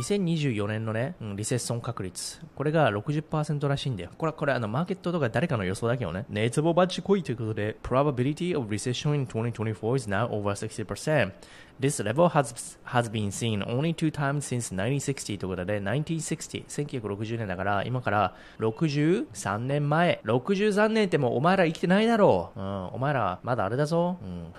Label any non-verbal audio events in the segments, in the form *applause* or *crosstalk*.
2024年のね、うんリセッション確率。これが60%らしいんだよ。これは、これあの、マーケットとか誰かの予想だけどね。熱望バッチ来いということで、probability of recession in 2024 is now over 60%. This level has, has been seen only two times since 1960ということで、1960、年だから、今から63年前。63年ってもうお前ら生きてないだろう。うん、お前らまだあれだぞ。うん。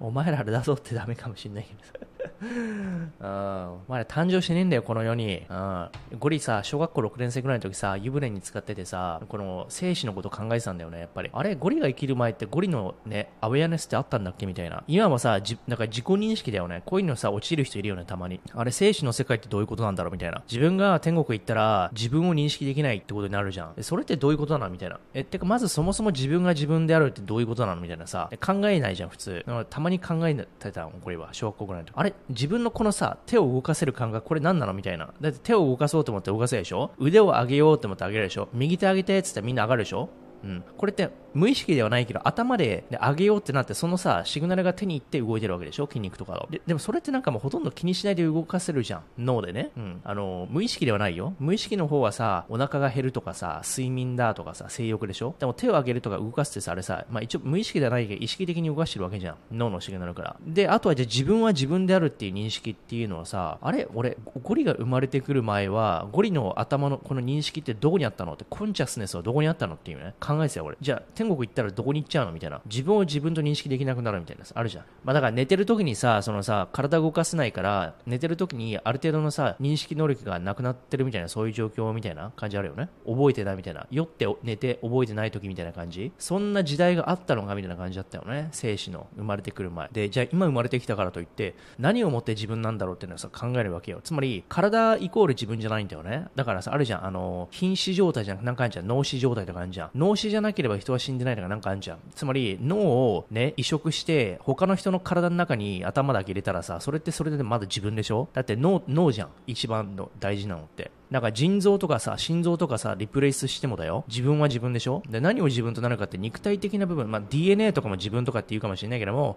*laughs* お前らあれだぞってダメかもしんないけどさ。*laughs* うん、お前ら誕生してねえんだよ、この世に。うん、ゴリさ、小学校6年生ぐらいの時さ、湯船に使っててさ、この生死のこと考えてたんだよね、やっぱり。あれ、ゴリが生きる前ってゴリのね、アウェアネスってあったんだっけみたいな。今もさ、じなんか自己認識だよね。こういうのさ、落ちる人いるよね、たまに。あれ、生死の世界ってどういうことなんだろうみたいな。自分が天国行ったら、自分を認識できないってことになるじゃん。それってどういうことなの？みたいな。え、てか、まずそもそも自分が自分であるってどういうことなの？みたいなさ。考えないじゃん、普通。たまに考えてたの、これは。小学校ぐらいの時。あれ、自分のこのさ、手を動かせる感覚、これ何なの？みたいな。だって手を動かそうと思って動かせるでしょ？腕を上げようと思って上げるでしょ？右手上げてって言ったらみんな上がるでしょ？うん、これって無意識ではないけど頭でで上げようってなってそのさシグナルが手に行って動いてるわけでしょ？筋肉とかを。ででもそれってなんかもうほとんど気にしないで動かせるじゃん。脳でね、うん、あの無意識ではないよ。無意識の方はさお腹が減るとかさ睡眠だとかさ性欲でしょ？でも手を上げるとか動かすってさあれさ、まあ、一応無意識ではないけど意識的に動かしてるわけじゃん。脳のシグナルから。であとはじゃあ自分は自分であるっていう認識っていうのはさあれ？俺ゴリが生まれてくる前はゴリの頭のこの認識ってどこにあったの？ってコンチャスネスはどこにあったの？っていうね。考えてたよ俺。じゃあ天国行ったらどこに行っちゃうの？みたいな。自分を自分と認識できなくなるみたいなあるじゃん。まあだから寝てる時にさそのさ体動かせないから寝てる時にある程度のさ認識能力がなくなってるみたいなそういう状況みたいな感じあるよね。覚えてないみたいな。酔って寝て覚えてない時みたいな感じ。そんな時代があったのかみたいな感じだったよね。生死の生まれてくる前。でじゃあ今生まれてきたからといって何をもって自分なんだろうっていうのはさ考えるわけよ。つまり体イコール自分じゃないんだよね。だからさあるじゃん。あの瀕死状態じゃなくなんかあるじゃん。脳死状態とかあるじゃん。脳死じゃなければ人は死死んでないとかなんかあるじゃん。つまり脳をね移植して他の人の体の中に頭だけ入れたらさそれってそれでまだ自分でしょ？だって脳脳じゃん。一番の大事なの。ってなんか腎臓とかさ、心臓とかさ、リプレイスしてもだよ。自分は自分でしょ？で、何を自分となるかって肉体的な部分、まあ DNA とかも自分とかって言うかもしれないけども、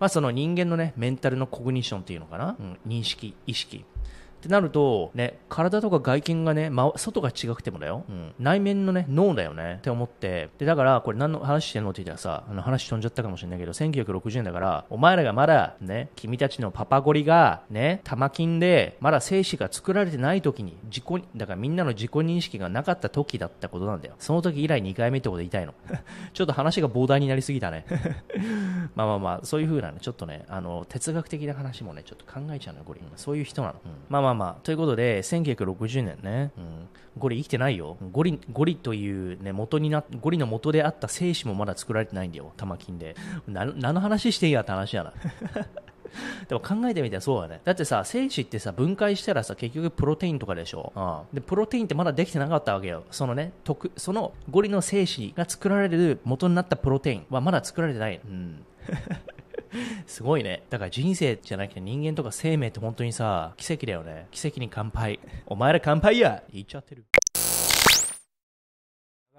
まあその人間のね、メンタルのコグニションっていうのかな、うん、認識、意識。ってなると、ね、体とか外見がね、ま、外が違くてもだよ、うん、内面のね、脳だよねって思って、で、だから、これ何の話してんのって言ったらさ、あの話飛んじゃったかもしれないけど、1960年だから、お前らがまだ、ね、君たちのパパゴリが、ね、玉金で、まだ精子が作られてない時に、自己、だからみんなの自己認識がなかった時だったことなんだよ。その時以来2回目ってことで言いたいの。*laughs* ちょっと話が膨大になりすぎたね。*laughs* まあまあまあ、そういう風なね、ちょっとね、あの、哲学的な話もね、ちょっと考えちゃうのよ、ゴリ。そういう人なの。うんまあまあまあ、ということで、1960年ね、うん、ゴリ生きてないよ。ゴリ、ゴリというね、元にな、ゴリの元であった精子もまだ作られてないんだよ、玉金で。な、何の話していいやって話やな。*laughs* でも考えてみたらそうだね。だってさ、精子ってさ、分解したらさ、結局プロテインとかでしょ。うん。で、プロテインってまだできてなかったわけよ。そのね、特、そのゴリの精子が作られる元になったプロテインはまだ作られてない。うん。*laughs* *laughs* すごいね。だから人生じゃなくて人間とか生命って本当にさ、奇跡だよね。奇跡に乾杯。お前ら乾杯や言っちゃってる。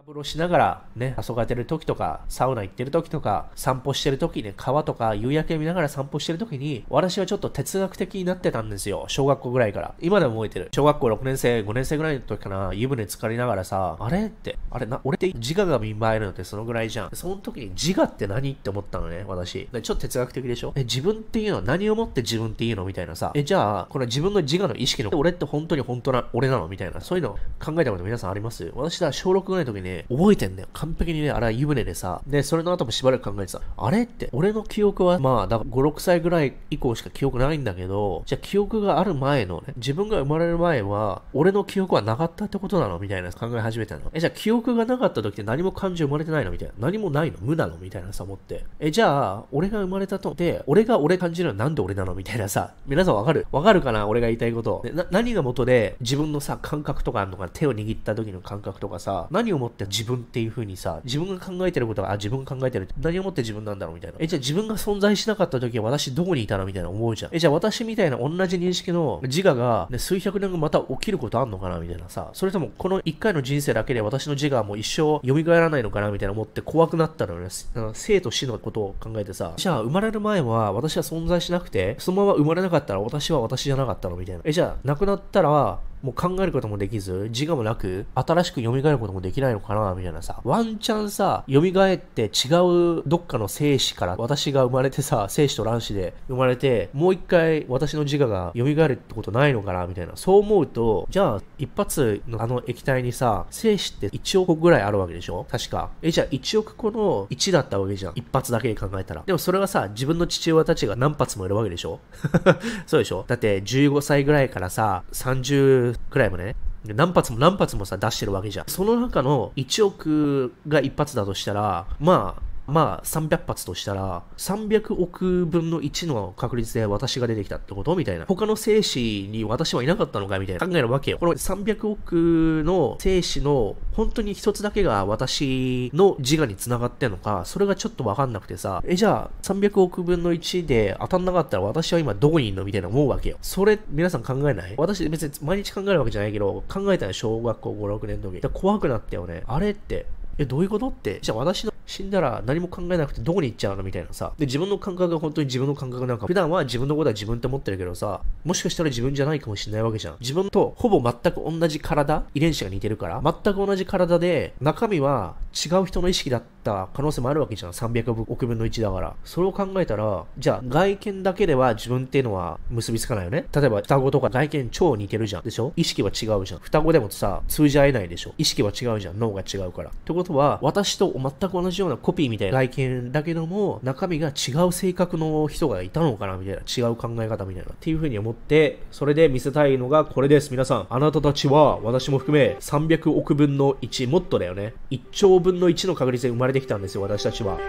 風呂しながらね、遊がてる時とか、サウナ行ってる時とか、散歩してる時ね、川とか夕焼け見ながら散歩してる時に、私はちょっと哲学的になってたんですよ。小学校ぐらいから。今でも覚えてる。小学校6年生、5年生ぐらいの時かな、湯船浸かりながらさ、あれって、あれな、俺って自我が見舞えるのってそのぐらいじゃん。その時に自我って何って思ったのね、私。ちょっと哲学的でしょ？え、自分っていうのは何をもって自分っていうのみたいなさ。え、じゃあ、これ自分の自我の意識の、俺って本当に本当な、俺なのみたいな。そういうの考えたこと皆さんあります？私は小6ぐらいの時にね、覚えてんだよ。完璧にね、あれは湯船でさ、で、それの後もしばらく考えてた。あれって、俺の記憶は、まあ、だから5、6歳ぐらい以降しか記憶ないんだけど、じゃあ記憶がある前のね、自分が生まれる前は、俺の記憶はなかったってことなの？みたいな考え始めたの。え、じゃあ記憶がなかった時って何も感情生まれてないの？みたいな。何もないの？無なの？みたいなさ、思って。え、じゃあ、俺が生まれたと。で、俺が俺感じるのはなんで俺なの？みたいなさ、皆さんわかる？わかるかな？俺が言いたいこと。な何が元で自分のさ、感覚とかあるのか手を握った時の感覚とかさ、何をもってって自分っていう風にさ、自分が考えてることが、あ、自分が考えてる何をもって自分なんだろうみたいな。え、じゃあ自分が存在しなかった時は私どこにいたのみたいな思うじゃん。え、じゃあ私みたいな同じ認識の自我が、ね、数百年後また起きることあんのかなみたいなさ。それともこの一回の人生だけで私の自我はもう一生蘇らないのかなみたいな思って怖くなったのよね。生と死のことを考えてさ、じゃあ生まれる前は私は存在しなくて、そのまま生まれなかったら私は私じゃなかったのみたいな。え、じゃあ亡くなったら、もう考えることもできず、自我もなく、新しく蘇ることもできないのかなみたいなさ。ワンチャンさ、蘇って違うどっかの生死から私が生まれてさ、生死と卵子で生まれて、もう一回私の自我が蘇るってことないのかなみたいな。そう思うと、じゃあ、一発のあの液体にさ、精子って1億個ぐらいあるわけでしょ？確か。え、じゃあ1億個の1だったわけじゃん。一発だけで考えたら。でもそれはさ、自分の父親たちが何発もいるわけでしょ？*laughs* そうでしょ？だって15歳ぐらいからさ、30くらいもね、何発も何発もさ出してるわけじゃん。その中の1億が1発だとしたら、まあ、まあ、300発としたら、300億分の1の確率で私が出てきたってこと？みたいな。他の精子に私はいなかったのかみたいな考えるわけよ。この300億の精子の本当に一つだけが私の自我に繋がってんのか、それがちょっとわかんなくてさ、え、じゃあ300億分の1で当たんなかったら私は今どこにいんの？みたいな思うわけよ。それ、皆さん考えない？私別に毎日考えるわけじゃないけど、考えたら小学校5、6年の時。怖くなったよね。あれって、え、どういうこと？って、じゃあ私の死んだら何も考えなくてどこに行っちゃうの？みたいなさ。で、自分の感覚が本当に自分の感覚なんか、普段は自分のことは自分って思ってるけどさ、もしかしたら自分じゃないかもしれないわけじゃん。自分とほぼ全く同じ体、遺伝子が似てるから、全く同じ体で、中身は違う人の意識だった可能性もあるわけじゃん。300億分の1だから。それを考えたら、じゃあ外見だけでは自分っていうのは結びつかないよね。例えば双子とか外見超似てるじゃん。でしょ？意識は違うじゃん。双子でもさ、通じ合えないでしょ？意識は違うじゃん。脳が違うから。ってことは、私と全く同じようなコピーみたいな外見だけども、中身が違う性格の人がいたのかな？みたいな、違う考え方みたいな、っていう風に思って、それで見せたいのがこれです。皆さん、あなたたちは、私も含め、300億分の1、もっとだよね。1兆分の1の確率で生まれてきたんですよ、私たちは。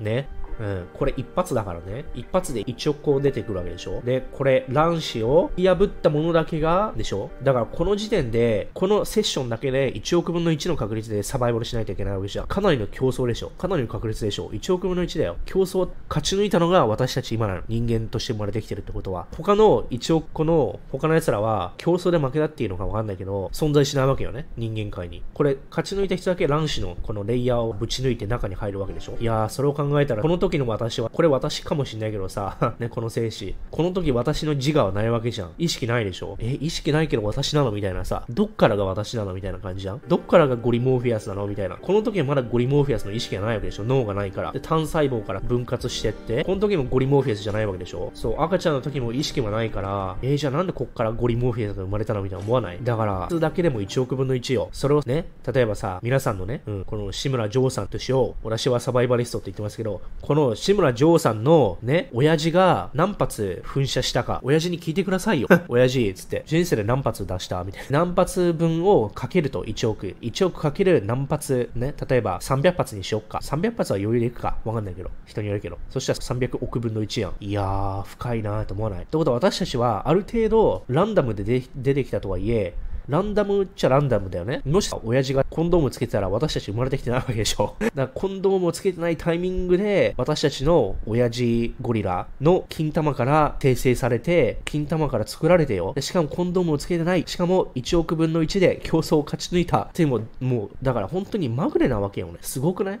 ね。うん。これ一発だからね。一発で1億個出てくるわけでしょで、これ卵子を破ったものだけが、でしょだからこの時点で、このセッションだけで1億分の1の確率でサバイバルしないといけないわけじゃ。かなりの競争でしょかなりの確率でしょ ?1 億分の1だよ。競争勝ち抜いたのが私たち今の人間として生まれてきてるってことは、他の1億個の他の奴らは競争で負けたっていうのかわかんないけど、存在しないわけよね。人間界に。これ、勝ち抜いた人だけ卵子のこのレイヤーをぶち抜いて中に入るわけでしょいやー、それを考えたら、この時の私は、これ私かもしんないけどさ、*laughs* ね、この精子。この時私の自我はないわけじゃん。意識ないでしょ？え、意識ないけど私なの？みたいなさ、どっからが私なの？みたいな感じじゃんどっからがゴリモーフィアスなの？みたいな。この時はまだゴリモーフィアスの意識がないわけでしょ？脳がないから。で、単細胞から分割してって、この時もゴリモーフィアスじゃないわけでしょ？そう、赤ちゃんの時も意識もないから、えー、じゃあなんでこっからゴリモーフィアスが生まれたの？みたいな思わない？だから、普通だけでも1億分の1よ。それをね、例えばさ、皆さんのね、うん、この志村城さんとしよう。私はサバイバリストって言ってますけど、この志村城さんのね、ね、親父が何発噴射したか、親父に聞いてくださいよ。*laughs* 親父、つって、人生で何発出したみたいな。何発分をかけると1億。1億かける何発、ね、例えば300発にしよっか。300発は余裕でいくか。わかんないけど。人によるけど。そしたら300億分の1やん。いやー、深いなーと思わない？ってことは私たちは、ある程度、ランダムで出てきたとはいえ、ランダムっちゃランダムだよね。もし親父がコンドームつけてたら私たち生まれてきてないわけでしょ。*laughs* だからコンドームをつけてないタイミングで私たちの親父ゴリラの金玉から訂正されて、金玉から作られてよ。しかもコンドームをつけてない。しかも1億分の1で競争を勝ち抜いた。っていうも、もう、だから本当にまぐれなわけよね。すごくない？